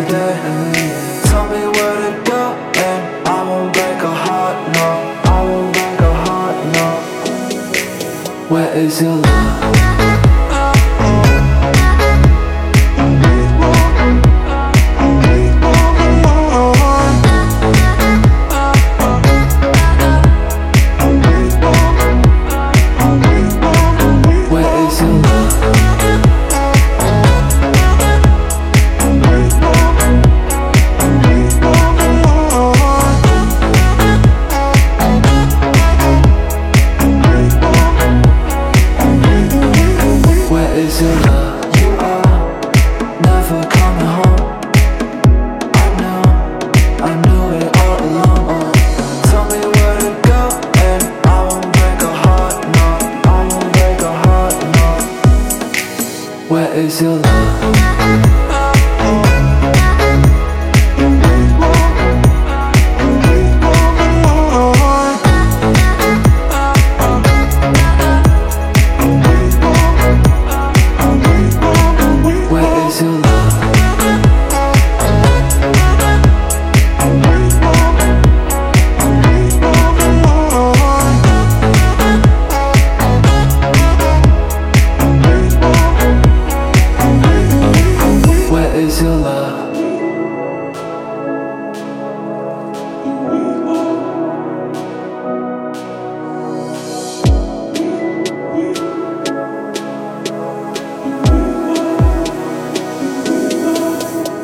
every day. Tell me where to go, and I won't break a heart, no. I won't break a heart, no. Where is your love? love. You are never coming home. I know, I knew it all along. Tell me where to go, and I won't break a heart. No, I won't break a heart. No. Where is your love?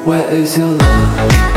Where is your love?